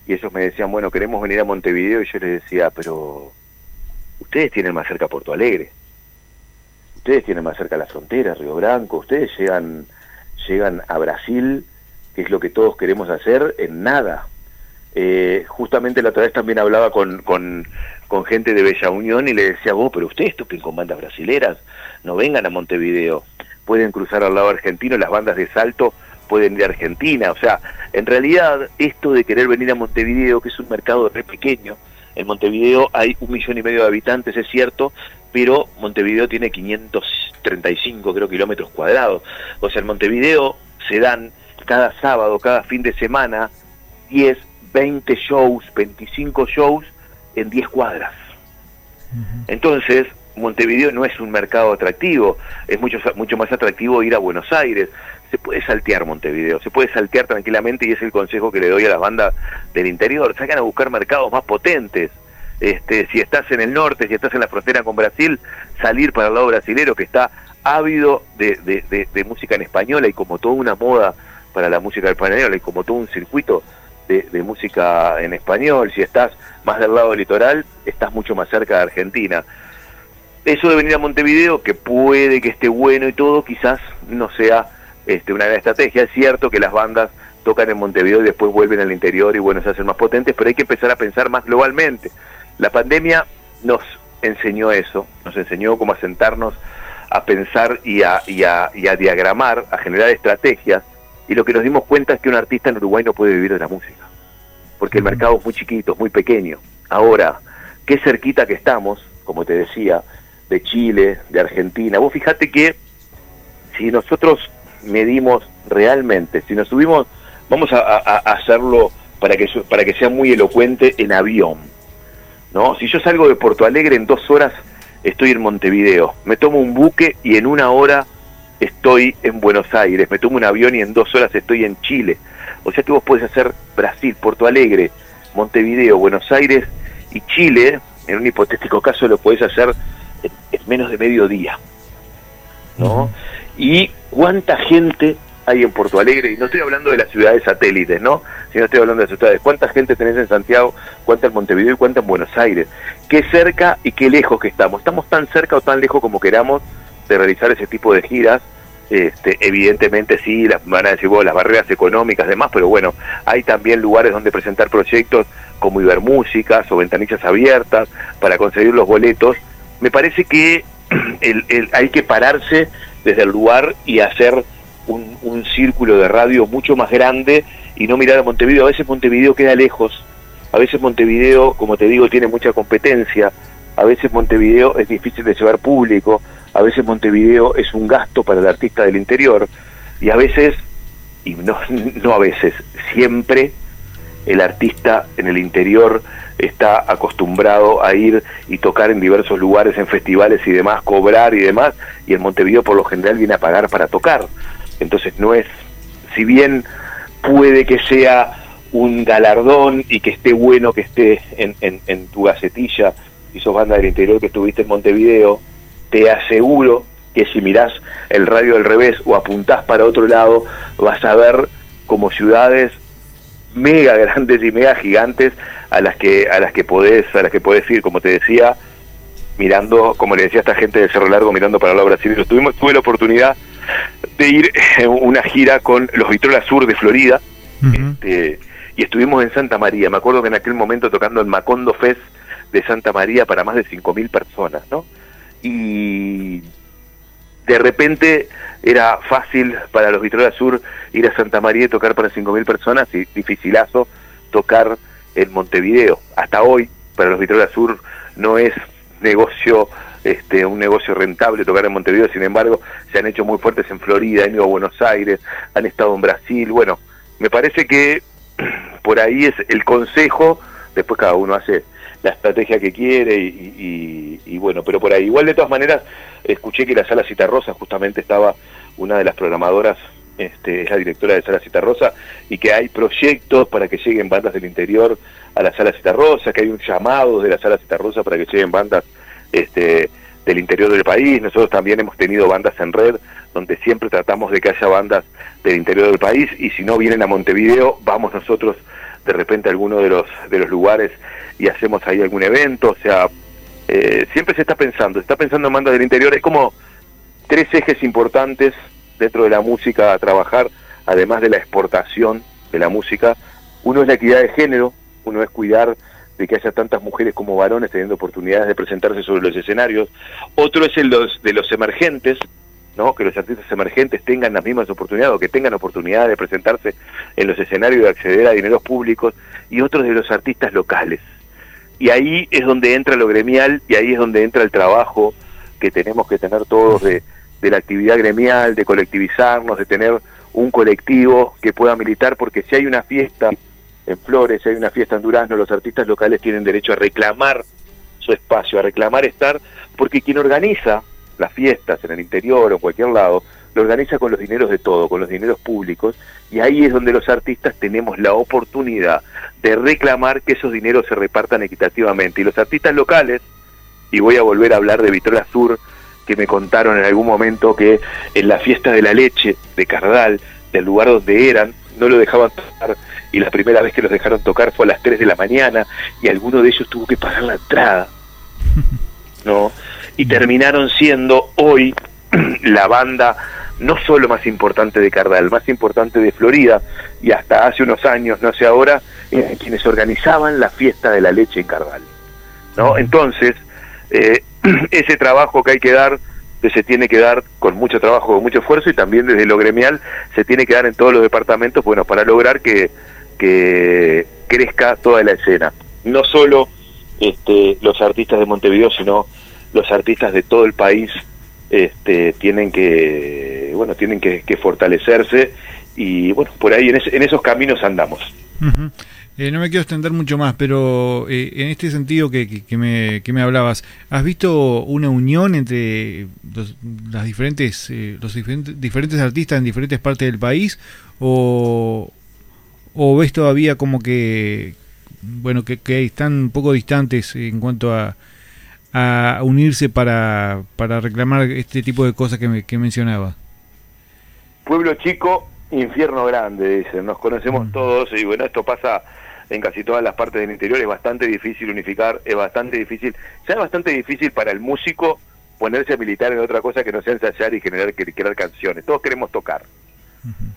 Speaker 2: y ellos me decían, bueno, queremos venir a Montevideo, y yo les decía, pero ustedes tienen más cerca Porto Alegre, ustedes tienen más cerca la frontera, Río Branco, ustedes llegan, llegan a Brasil, que es lo que todos queremos hacer, en nada. Eh, justamente la otra vez también hablaba con, con, gente de Bella Unión y le decía, vos, pero ustedes toquen con bandas brasileras, no vengan a Montevideo, pueden cruzar al lado argentino, las bandas de salto pueden ir a Argentina, o sea, en realidad esto de querer venir a Montevideo, que es un mercado re pequeño, en Montevideo hay un millón y medio de habitantes, es cierto, pero Montevideo tiene 535 creo kilómetros cuadrados, o sea, en Montevideo se dan cada sábado, cada fin de semana, 10, 20 shows, 25 shows en 10 cuadras. Entonces, Montevideo no es un mercado atractivo, es mucho, mucho más atractivo ir a Buenos Aires. Se puede saltear Montevideo, se puede saltear tranquilamente y es el consejo que le doy a las bandas del interior. Sacan a buscar mercados más potentes. Este, si estás en el norte, si estás en la frontera con Brasil, salir para el lado brasilero que está ávido de, de, música en español y como toda una moda para la música española y como todo un circuito de, música en español. Si estás más del lado del litoral, estás mucho más cerca de Argentina. Eso de venir a Montevideo, que puede que esté bueno y todo, quizás no sea este, una gran estrategia. Es cierto que las bandas tocan en Montevideo y después vuelven al interior y bueno, se hacen más potentes, pero hay que empezar a pensar más globalmente. La pandemia nos enseñó eso, nos enseñó cómo a sentarnos a pensar y a, y a, y a diagramar, a generar estrategias y lo que nos dimos cuenta es que un artista en Uruguay no puede vivir de la música, porque el mercado es muy chiquito, es muy pequeño. Ahora, qué cerquita que estamos, como te decía, de Chile, de Argentina. Vos fíjate que si nosotros medimos realmente, si nos subimos, vamos a, hacerlo para que, para que sea muy elocuente en avión. ¿No? Si yo salgo de Porto Alegre en dos horas estoy en Montevideo, me tomo un buque y en una hora estoy en Buenos Aires, me tomo un avión y en dos horas estoy en Chile. O sea que vos podés hacer Brasil, Porto Alegre, Montevideo, Buenos Aires y Chile, en un hipotético caso lo podés hacer en, menos de medio día. ¿No? Y cuánta gente hay en Porto Alegre, y no estoy hablando de las ciudades satélites, ¿no? Sino estoy hablando de las ciudades. ¿Cuánta gente tenés en Santiago, cuánta en Montevideo y cuánta en Buenos Aires? ¿Qué cerca y qué lejos que estamos? ¿Estamos tan cerca o tan lejos como queramos? de realizar ese tipo de giras. Este, evidentemente sí, las, van a decir, las barreras económicas, demás, pero bueno, hay también lugares donde presentar proyectos como Ibermúsicas o ventanillas abiertas para conseguir los boletos. Me parece que el, hay que pararse desde el lugar y hacer un, círculo de radio mucho más grande y no mirar a Montevideo. A veces Montevideo queda lejos, a veces Montevideo, como te digo, tiene mucha competencia, a veces Montevideo es difícil de llevar público, a veces Montevideo es un gasto para el artista del interior y a veces, y no, no a veces, siempre el artista en el interior está acostumbrado a ir y tocar en diversos lugares, en festivales y demás, cobrar y demás, y en Montevideo por lo general viene a pagar para tocar. Entonces no es, si bien puede que sea un galardón y que esté bueno que esté en, tu gacetilla, y sos banda del interior que estuviste en Montevideo, te aseguro que si mirás el radio al revés o apuntás para otro lado, vas a ver como ciudades mega grandes y mega gigantes a las que a las que podés a las que podés ir, como te decía, mirando, como le decía a esta gente de Cerro Largo, mirando para el lado brasileño. Tuvimos, tuve la oportunidad de ir en una gira con los Vitrola Sur de Florida este, y estuvimos en Santa María. Me acuerdo que en aquel momento tocando el Macondo Fest de Santa María para más de 5.000 personas, ¿no? y de repente era fácil para los Vitrola Sur ir a Santa María y tocar para 5.000 personas y dificilazo tocar en Montevideo. Hasta hoy, para los Vitrola Sur no es negocio este, un negocio rentable tocar en Montevideo, sin embargo, se han hecho muy fuertes en Florida, han ido a Buenos Aires, han estado en Brasil, bueno, me parece que por ahí es el consejo, después cada uno hace la estrategia que quiere y, bueno, pero por ahí. Igual de todas maneras, escuché que la sala Citarrosa justamente estaba una de las programadoras este, es la directora de Sala Rosa, y que hay proyectos para que lleguen bandas del interior a la Sala Rosa, que hay un llamado de la Sala Rosa para que lleguen bandas este, del interior del país. Nosotros también hemos tenido bandas en red, donde siempre tratamos de que haya bandas del interior del país, y si no vienen a Montevideo, vamos nosotros de repente a alguno de los, de los lugares y hacemos ahí algún evento, o sea, eh, siempre se está pensando, se está pensando en bandas del interior, es como tres ejes importantes dentro de la música a trabajar, además de la exportación de la música. Uno es la equidad de género, uno es cuidar de que haya tantas mujeres como varones teniendo oportunidades de presentarse sobre los escenarios. Otro es el de los emergentes, ¿no? que los artistas emergentes tengan las mismas oportunidades o que tengan oportunidad de presentarse en los escenarios de acceder a dineros públicos. Y otro de los artistas locales. Y ahí es donde entra lo gremial y ahí es donde entra el trabajo que tenemos que tener todos de la actividad gremial, de colectivizarnos, de tener un colectivo que pueda militar, porque si hay una fiesta en Flores, hay una fiesta en Durazno, los artistas locales tienen derecho a reclamar su espacio, a reclamar estar, porque quien organiza las fiestas en el interior o en cualquier lado, lo organiza con los dineros de todo, con los dineros públicos, y ahí es donde los artistas tenemos la oportunidad de reclamar que esos dineros se repartan equitativamente. Y los artistas locales, y voy a volver a hablar de Vitrola Sur, que me contaron en algún momento que en la fiesta de la leche de Cardal, del lugar donde eran, no lo dejaban tocar y la primera vez que los dejaron tocar fue a las 3 de la mañana y alguno de ellos tuvo que pagar la entrada. ¿No? Y terminaron siendo hoy la banda no solo más importante de Cardal, más importante de Florida y hasta hace unos años, no sé ahora, eran quienes organizaban la fiesta de la leche en Cardal. ¿No? Entonces, eh, ese trabajo que hay que dar se tiene que dar con mucho trabajo, con mucho esfuerzo y también desde lo gremial se tiene que dar en todos los departamentos, bueno, para lograr que, que crezca toda la escena. No solo este, los artistas de Montevideo, sino los artistas de todo el país este, tienen que, bueno, tienen que, fortalecerse y bueno, por ahí en, esos caminos andamos.
Speaker 1: Eh, no me quiero extender mucho más, pero eh, en este sentido que, me, que, me, hablabas, ¿has visto una unión entre los, las diferentes, eh, los diferentes, diferentes artistas en diferentes partes del país? ¿O, o ves todavía como que, bueno, que, que, están un poco distantes en cuanto a, a unirse para, para reclamar este tipo de cosas que, me, que mencionaba?
Speaker 2: Pueblo chico, infierno grande, dicen. Nos conocemos mm. todos y bueno, esto pasa en casi todas las partes del interior, es bastante difícil unificar, es bastante difícil, ya es bastante difícil para el músico ponerse a militar en otra cosa que no sea ensayar y generar crear canciones. Todos queremos tocar,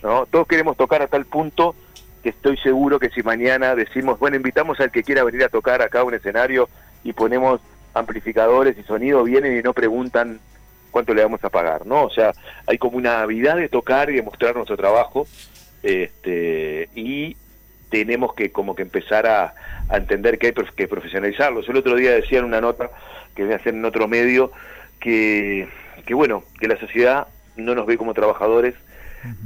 Speaker 2: ¿no? Todos queremos tocar a tal punto que estoy seguro que si mañana decimos, bueno, invitamos al que quiera venir a tocar acá un escenario y ponemos amplificadores y sonido, vienen y no preguntan cuánto le vamos a pagar, ¿no? O sea, hay como una habilidad de tocar y de mostrar nuestro trabajo, este, y tenemos que como que empezar a, entender que hay que profesionalizarlo. el otro día decía en una nota que voy a hacer en otro medio que, que bueno, que la sociedad no nos ve como trabajadores,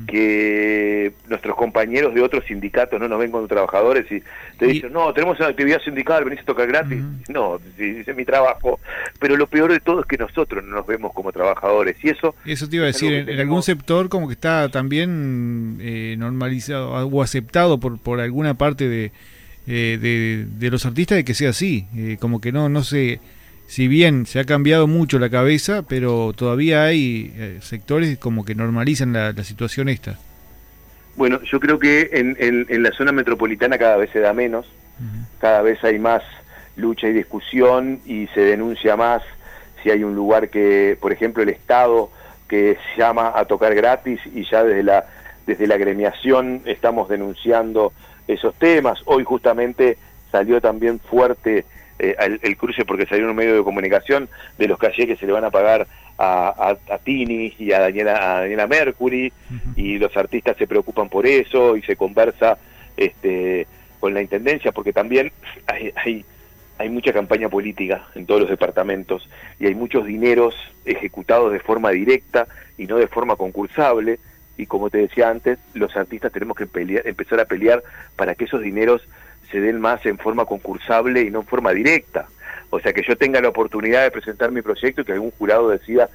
Speaker 2: que nuestros compañeros de otros sindicatos no nos ven como trabajadores y te dicen, no, tenemos una actividad sindical, venís a tocar gratis. No, dice mi trabajo. Pero lo peor de todo es que nosotros no nos vemos como trabajadores. Y eso...
Speaker 1: Eso te iba a decir, en, algún sector como que está también eh, normalizado o aceptado por, por alguna parte de, eh, de, los artistas de que sea así. Eh, como que no, no se si bien se ha cambiado mucho la cabeza, pero todavía hay eh, sectores como que normalizan la, situación esta.
Speaker 2: Bueno, yo creo que en, en, la zona metropolitana cada vez se da menos, cada vez hay más lucha y discusión y se denuncia más si hay un lugar que, por ejemplo, el Estado que llama a tocar gratis y ya desde la desde la gremiación estamos denunciando esos temas. Hoy justamente salió también fuerte eh, el, cruce porque salió en un medio de comunicación de los calles que se le van a pagar a, a, Tini y a Daniela, a Daniela Mercury y los artistas se preocupan por eso y se conversa este, con la Intendencia porque también hay, hay, hay mucha campaña política en todos los departamentos y hay muchos dineros ejecutados de forma directa y no de forma concursable. Y como te decía antes, los artistas tenemos que empezar a pelear para que esos dineros se den más en forma concursable y no en forma directa. O sea, que yo tenga la oportunidad de presentar mi proyecto y que algún jurado decida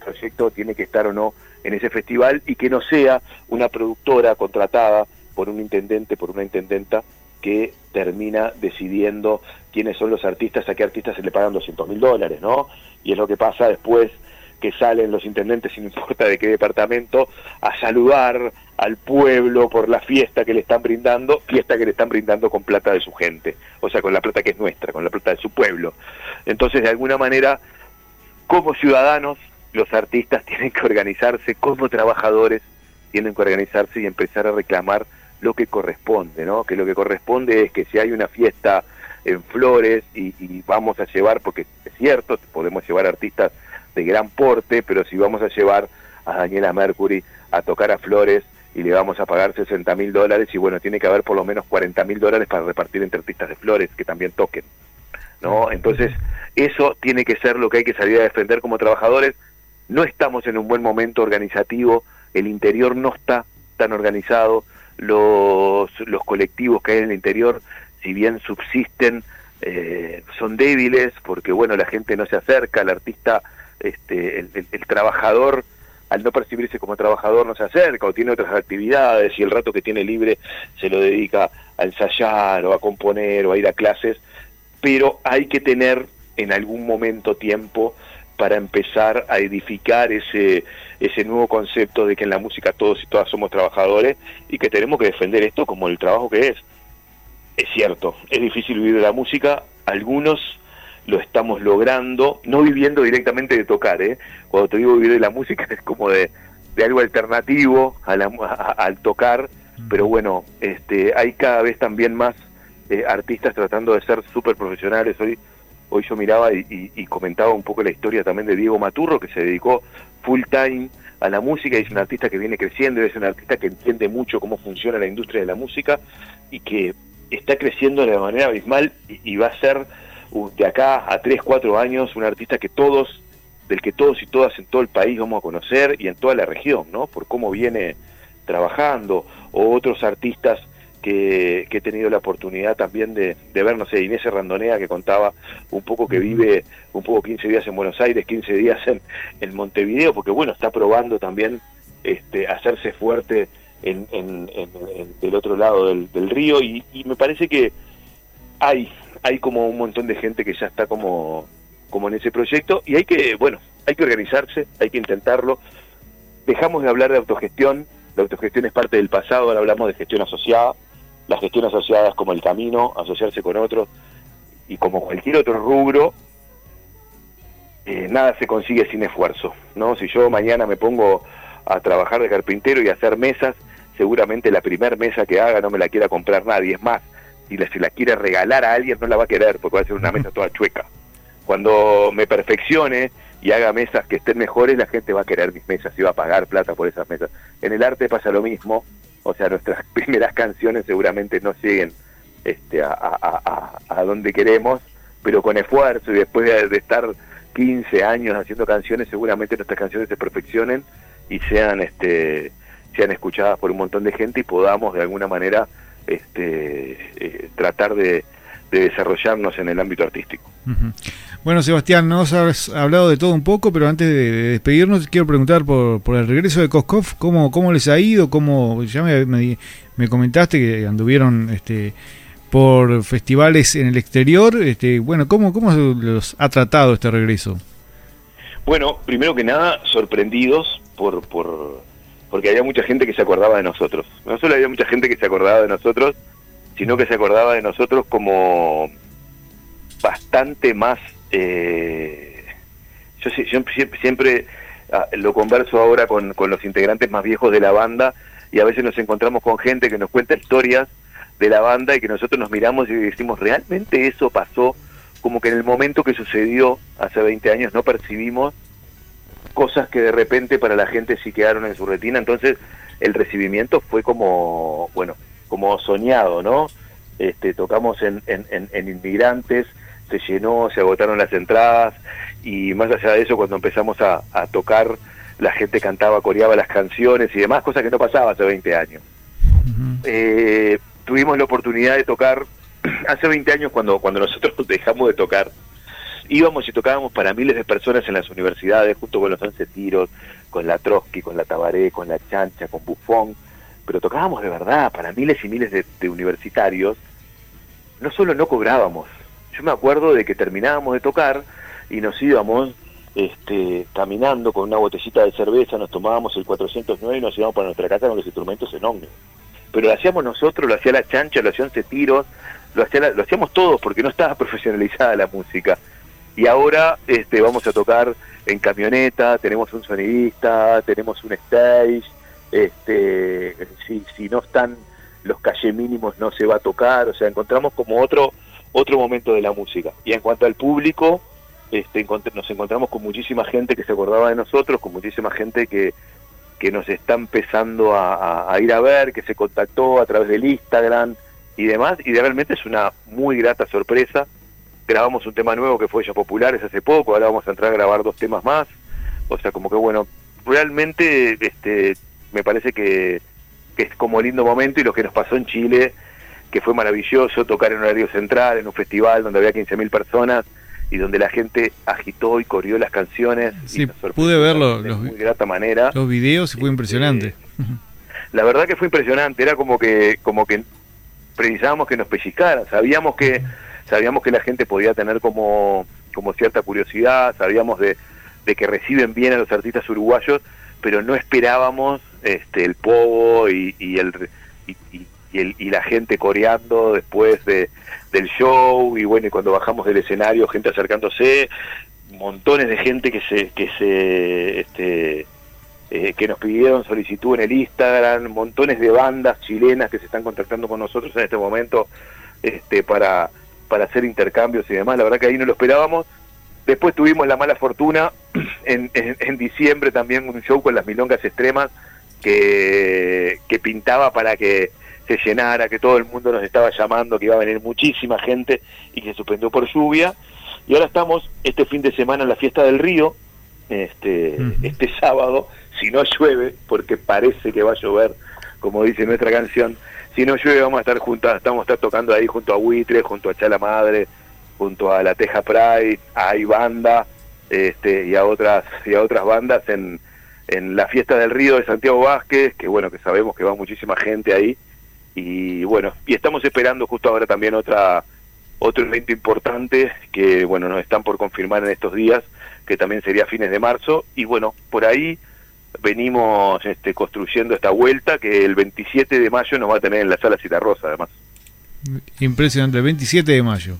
Speaker 2: proyecto tiene que estar o no en ese festival y que no sea una productora contratada por un intendente, por una intendenta que termina decidiendo quiénes son los artistas, a qué artistas se le pagan 200 mil dólares, ¿no? Y es lo que pasa después que salen los intendentes, sin importa de qué departamento, a saludar al pueblo por la fiesta que le están brindando, fiesta que le están brindando con plata de su gente, o sea, con la plata que es nuestra, con la plata de su pueblo. Entonces, de alguna manera, como ciudadanos, los artistas tienen que organizarse, como trabajadores tienen que organizarse y empezar a reclamar lo que corresponde, ¿no? Que lo que corresponde es que si hay una fiesta en Flores y, y vamos a llevar, porque es cierto, podemos llevar artistas de gran porte, pero si vamos a llevar a Daniela Mercury a tocar a Flores y le vamos a pagar 60 mil dólares y bueno, tiene que haber por lo menos 40 mil dólares para repartir entre artistas de Flores que también toquen. ¿no? Entonces, eso tiene que ser lo que hay que salir a defender como trabajadores. No estamos en un buen momento organizativo, el interior no está tan organizado, los, los colectivos que hay en el interior, si bien subsisten, eh, son débiles porque bueno, la gente no se acerca, el artista este, el, trabajador al no percibirse como trabajador no se acerca o tiene otras actividades y el rato que tiene libre se lo dedica a ensayar o a componer o a ir a clases, pero hay que tener en algún momento tiempo para empezar a edificar ese, ese nuevo concepto de que en la música todos y todas somos trabajadores y que tenemos que defender esto como el trabajo que es. Es cierto, es difícil vivir de la música, algunos lo estamos logrando, no viviendo directamente de tocar, ¿eh? cuando te digo vivir de la música es como de, de algo alternativo al tocar, pero bueno, este, hay cada vez también más eh, artistas tratando de ser súper profesionales. Hoy, hoy yo miraba y, y, comentaba un poco la historia también de Diego Maturro, que se dedicó full time a la música y es un artista que viene creciendo, es un artista que entiende mucho cómo funciona la industria de la música y que está creciendo de manera abismal y va a ser de acá a 3, 4 años un artista que todos, del que todos y todas en todo el país vamos a conocer y en toda la región, ¿no? Por cómo viene trabajando, o otros artistas que, he tenido la oportunidad también de, ver, no sé, Inés Randonea que contaba un poco que vive un poco 15 días en Buenos Aires, 15 días en, en Montevideo, porque bueno, está probando también este, hacerse fuerte en, en, del otro lado del, río. Y, y me parece que hay hay como un montón de gente que ya está como, como en ese proyecto y hay que, bueno, hay que organizarse, hay que intentarlo. Dejamos de hablar de autogestión, la autogestión es parte del pasado, ahora hablamos de gestión asociada. La gestión asociada es como el camino, asociarse con otros y como cualquier otro rubro, eh, nada se consigue sin esfuerzo, ¿no? Si yo mañana me pongo a trabajar de carpintero y a hacer mesas, seguramente la primer mesa que haga no me la quiera comprar nadie, es más, si la, la quiere regalar a alguien no la va a querer porque va a ser una mesa toda chueca. Cuando me perfeccione y haga mesas que estén mejores, la gente va a querer mis mesas y va a pagar plata por esas mesas. En el arte pasa lo mismo, o sea, nuestras primeras canciones seguramente no lleguen este, a, donde queremos, pero con esfuerzo y después de, estar 15 años haciendo canciones, seguramente nuestras canciones se perfeccionen y sean, este, sean escuchadas por un montón de gente y podamos de alguna manera este, eh, tratar de, desarrollarnos en el ámbito artístico.
Speaker 1: Bueno, Sebastián, nos has hablado de todo un poco, pero antes de, despedirnos, quiero preguntar por, por el regreso de Koskov, ¿cómo, ¿cómo les ha ido? ¿Cómo, ya me, me, comentaste que anduvieron este, por festivales en el exterior. Este, bueno, ¿cómo, ¿cómo los ha tratado este regreso?
Speaker 2: Bueno, primero que nada, sorprendidos por, por, porque había mucha gente que se acordaba de nosotros. No solo había mucha gente que se acordaba de nosotros, sino que se acordaba de nosotros como bastante más... Eh, yo, siempre, siempre ah, lo converso ahora con, con los integrantes más viejos de la banda y a veces nos encontramos con gente que nos cuenta historias de la banda y que nosotros nos miramos y decimos, ¿realmente eso pasó? Como que en el momento que sucedió hace 20 años no percibimos cosas que de repente para la gente sí quedaron en su retina, entonces el recibimiento fue como, bueno, como soñado, ¿no? Este, tocamos en, en, Inmigrantes, se llenó, se agotaron las entradas y más allá de eso cuando empezamos a, tocar la gente cantaba, coreaba las canciones y demás, cosas que no pasaba hace 20 años. Eh, tuvimos la oportunidad de tocar hace 20 años cuando, cuando nosotros dejamos de tocar íbamos y tocábamos para miles de personas en las universidades, junto con los once tiros, con la Trotsky, con la Tabaré, con la Chancha, con Buffon, pero tocábamos de verdad para miles y miles de, universitarios, no solo no cobrábamos, yo me acuerdo de que terminábamos de tocar y nos íbamos este, caminando con una botellita de cerveza, nos tomábamos el 409 y nos íbamos para nuestra casa con los instrumentos en ómnibus. Pero lo hacíamos nosotros, lo hacía la chancha, lo hacían once tiros, lo, hacía lo hacíamos todos porque no estaba profesionalizada la música. Y ahora este, vamos a tocar en camioneta, tenemos un sonidista, tenemos un stage, este, si, no están los calle mínimos no se va a tocar, o sea, encontramos como otro otro momento de la música. Y en cuanto al público, este, nos encontramos con muchísima gente que se acordaba de nosotros, con muchísima gente que, que nos está empezando a, ir a ver, que se contactó a través del Instagram y demás, y realmente es una muy grata sorpresa. Grabamos un tema nuevo que fue ya populares hace poco, ahora vamos a entrar a grabar dos temas más, o sea, como que bueno, realmente este, me parece que, que es como lindo momento y lo que nos pasó en Chile, que fue maravilloso tocar en un horario central, en un festival donde había 15.000 personas, y donde la gente agitó y corrió las canciones.
Speaker 1: Sí, pude verlo
Speaker 2: de muy grata manera.
Speaker 1: Los videos y fue impresionante.
Speaker 2: Eh, la verdad que fue impresionante, era como que como que precisábamos que nos pellizcaran, sabíamos que sabíamos que la gente podía tener como como cierta curiosidad, sabíamos de, que reciben bien a los artistas uruguayos, pero no esperábamos este el povo y, el y, y, la gente coreando después de, del show y bueno, y cuando bajamos del escenario, gente acercándose, montones de gente que se que se este eh, que nos pidieron solicitud en el Instagram, montones de bandas chilenas que se están contactando con nosotros en este momento este para para hacer intercambios y demás. La verdad que ahí no lo esperábamos. Después tuvimos la mala fortuna en, en, en diciembre también un show con las milongas extremas que, que pintaba para que se llenara, que todo el mundo nos estaba llamando, que iba a venir muchísima gente y que se suspendió por lluvia. Y ahora estamos este fin de semana en la fiesta del río, este, este sábado, si no llueve, porque parece que va a llover, como dice nuestra canción, si no llueve vamos a estar juntos, estamos a estar tocando ahí junto a Buitre, junto a Chala Madre, junto a la Teja Pride, a Banda este, y a otras y a otras bandas en, en la fiesta del río de Santiago Vázquez, que bueno, que sabemos que va muchísima gente ahí y bueno, y estamos esperando justo ahora también otra otro evento importante que bueno, nos están por confirmar en estos días, que también sería fines de marzo y bueno, por ahí venimos este, construyendo esta vuelta que el 27 de mayo nos va a tener en la sala Rosa además.
Speaker 1: Impresionante, el 27 de mayo.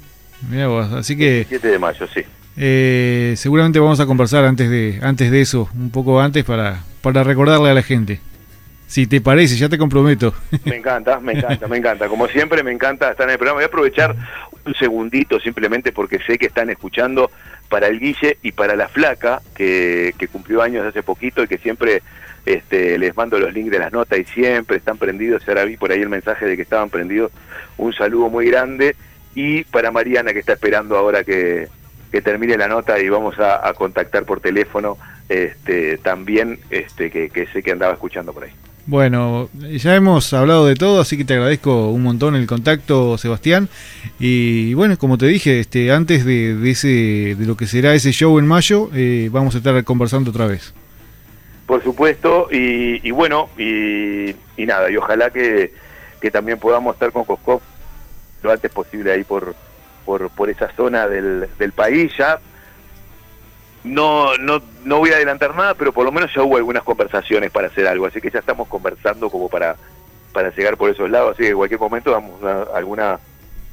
Speaker 1: Mira vos, así que
Speaker 2: 27 de mayo, sí.
Speaker 1: Eh, seguramente vamos a conversar antes de antes de eso, un poco antes para para recordarle a la gente. Si te parece, ya te comprometo.
Speaker 2: Me encanta, me encanta, me encanta. Como siempre, me encanta estar en el programa. Voy a aprovechar un segundito simplemente porque sé que están escuchando para el Guille y para la Flaca, que, cumplió años hace poquito y que siempre este, les mando los links de las notas y siempre están prendidos. Ahora vi por ahí el mensaje de que estaban prendidos. Un saludo muy grande. Y para Mariana, que está esperando ahora que, termine la nota y vamos a, contactar por teléfono este, también, este, que sé que andaba escuchando por ahí.
Speaker 1: Bueno, ya hemos hablado de todo, así que te agradezco un montón el contacto, Sebastián. Y bueno, como te dije, este, antes de, ese, de lo que será ese show en mayo, eh, vamos a estar conversando otra vez.
Speaker 2: Por supuesto, y, bueno, y, nada, y ojalá que, también podamos estar con Coscov lo antes posible ahí por, por, por esa zona del, del país. Ya no, no, no voy a adelantar nada, pero por lo menos ya hubo algunas conversaciones para hacer algo, así que ya estamos conversando como para, para llegar por esos lados, así que en cualquier momento damos alguna,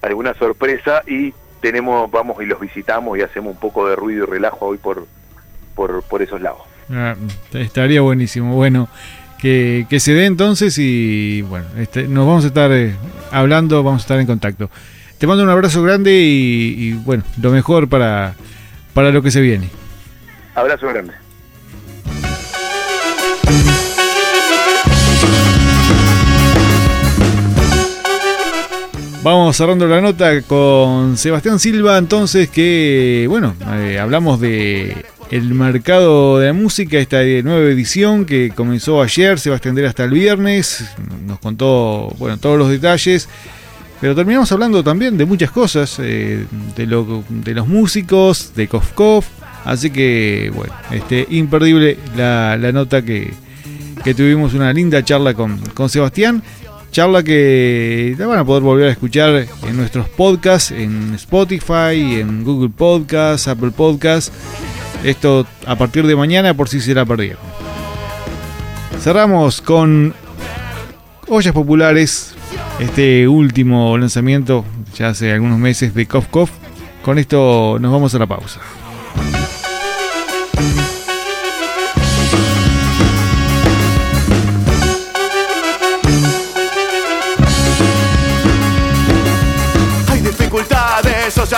Speaker 2: alguna sorpresa y tenemos, vamos y los visitamos y hacemos un poco de ruido y relajo hoy por, por, por esos lados.
Speaker 1: Ah, estaría buenísimo, bueno, que, que, se dé entonces y bueno, este, nos vamos a estar eh, hablando, vamos a estar en contacto. Te mando un abrazo grande y, y bueno, lo mejor para, para lo que se viene.
Speaker 2: Abrazo grande.
Speaker 1: Vamos cerrando la nota con Sebastián Silva, entonces que, bueno, eh, hablamos de el mercado de la música, esta nueva edición que comenzó ayer, se va a extender hasta el viernes, nos contó, bueno, todos los detalles Pero terminamos hablando también de muchas cosas, eh, de, lo, de los músicos, de Kofkov. Así que, bueno, este, imperdible la, nota que, que, tuvimos una linda charla con, con Sebastián. Charla que la van a poder volver a escuchar en nuestros podcasts, en Spotify, en Google Podcasts, Apple Podcasts. Esto a partir de mañana por si se la perdieron. Cerramos con Ollas Populares, este último lanzamiento ya hace algunos meses de Kof Kof. Con esto nos vamos a la pausa.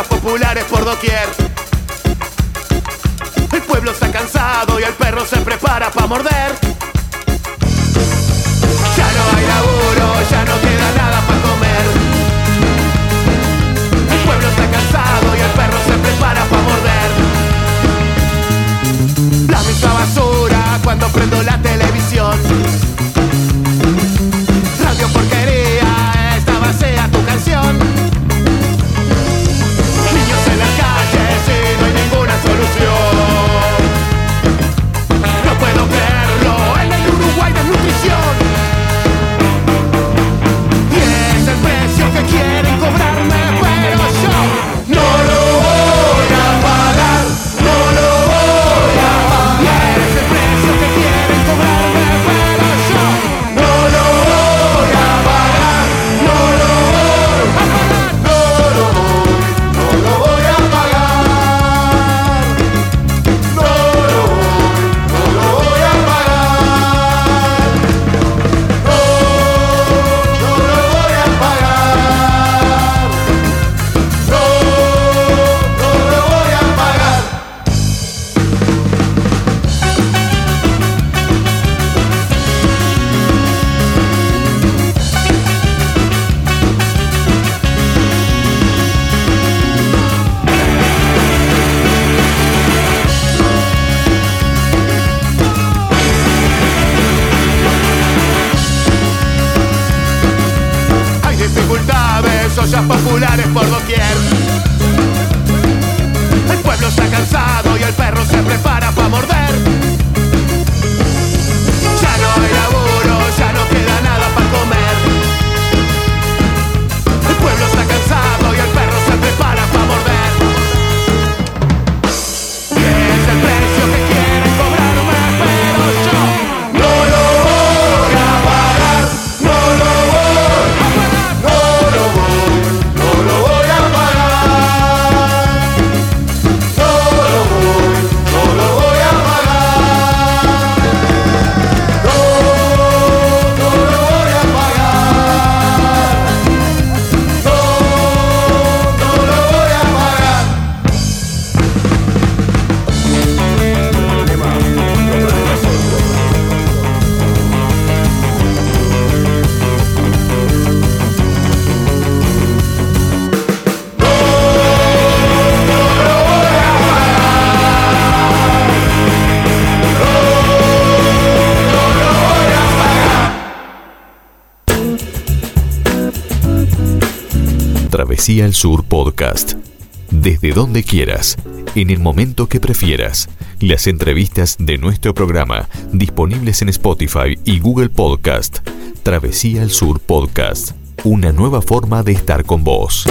Speaker 3: Populares por doquier. El pueblo está cansado y el perro se prepara para morder. ya no queda nada para comer. El pueblo está cansado y el perro se prepara para morder. La misma basura cuando prendo la populares por doquier. El pueblo está cansado y el perro se prepara
Speaker 4: Travesía al Sur Podcast. Desde donde quieras, en el momento que prefieras. Las entrevistas de nuestro programa disponibles en Spotify y Google Podcast. Travesía al Sur Podcast. Una nueva forma de estar con vos.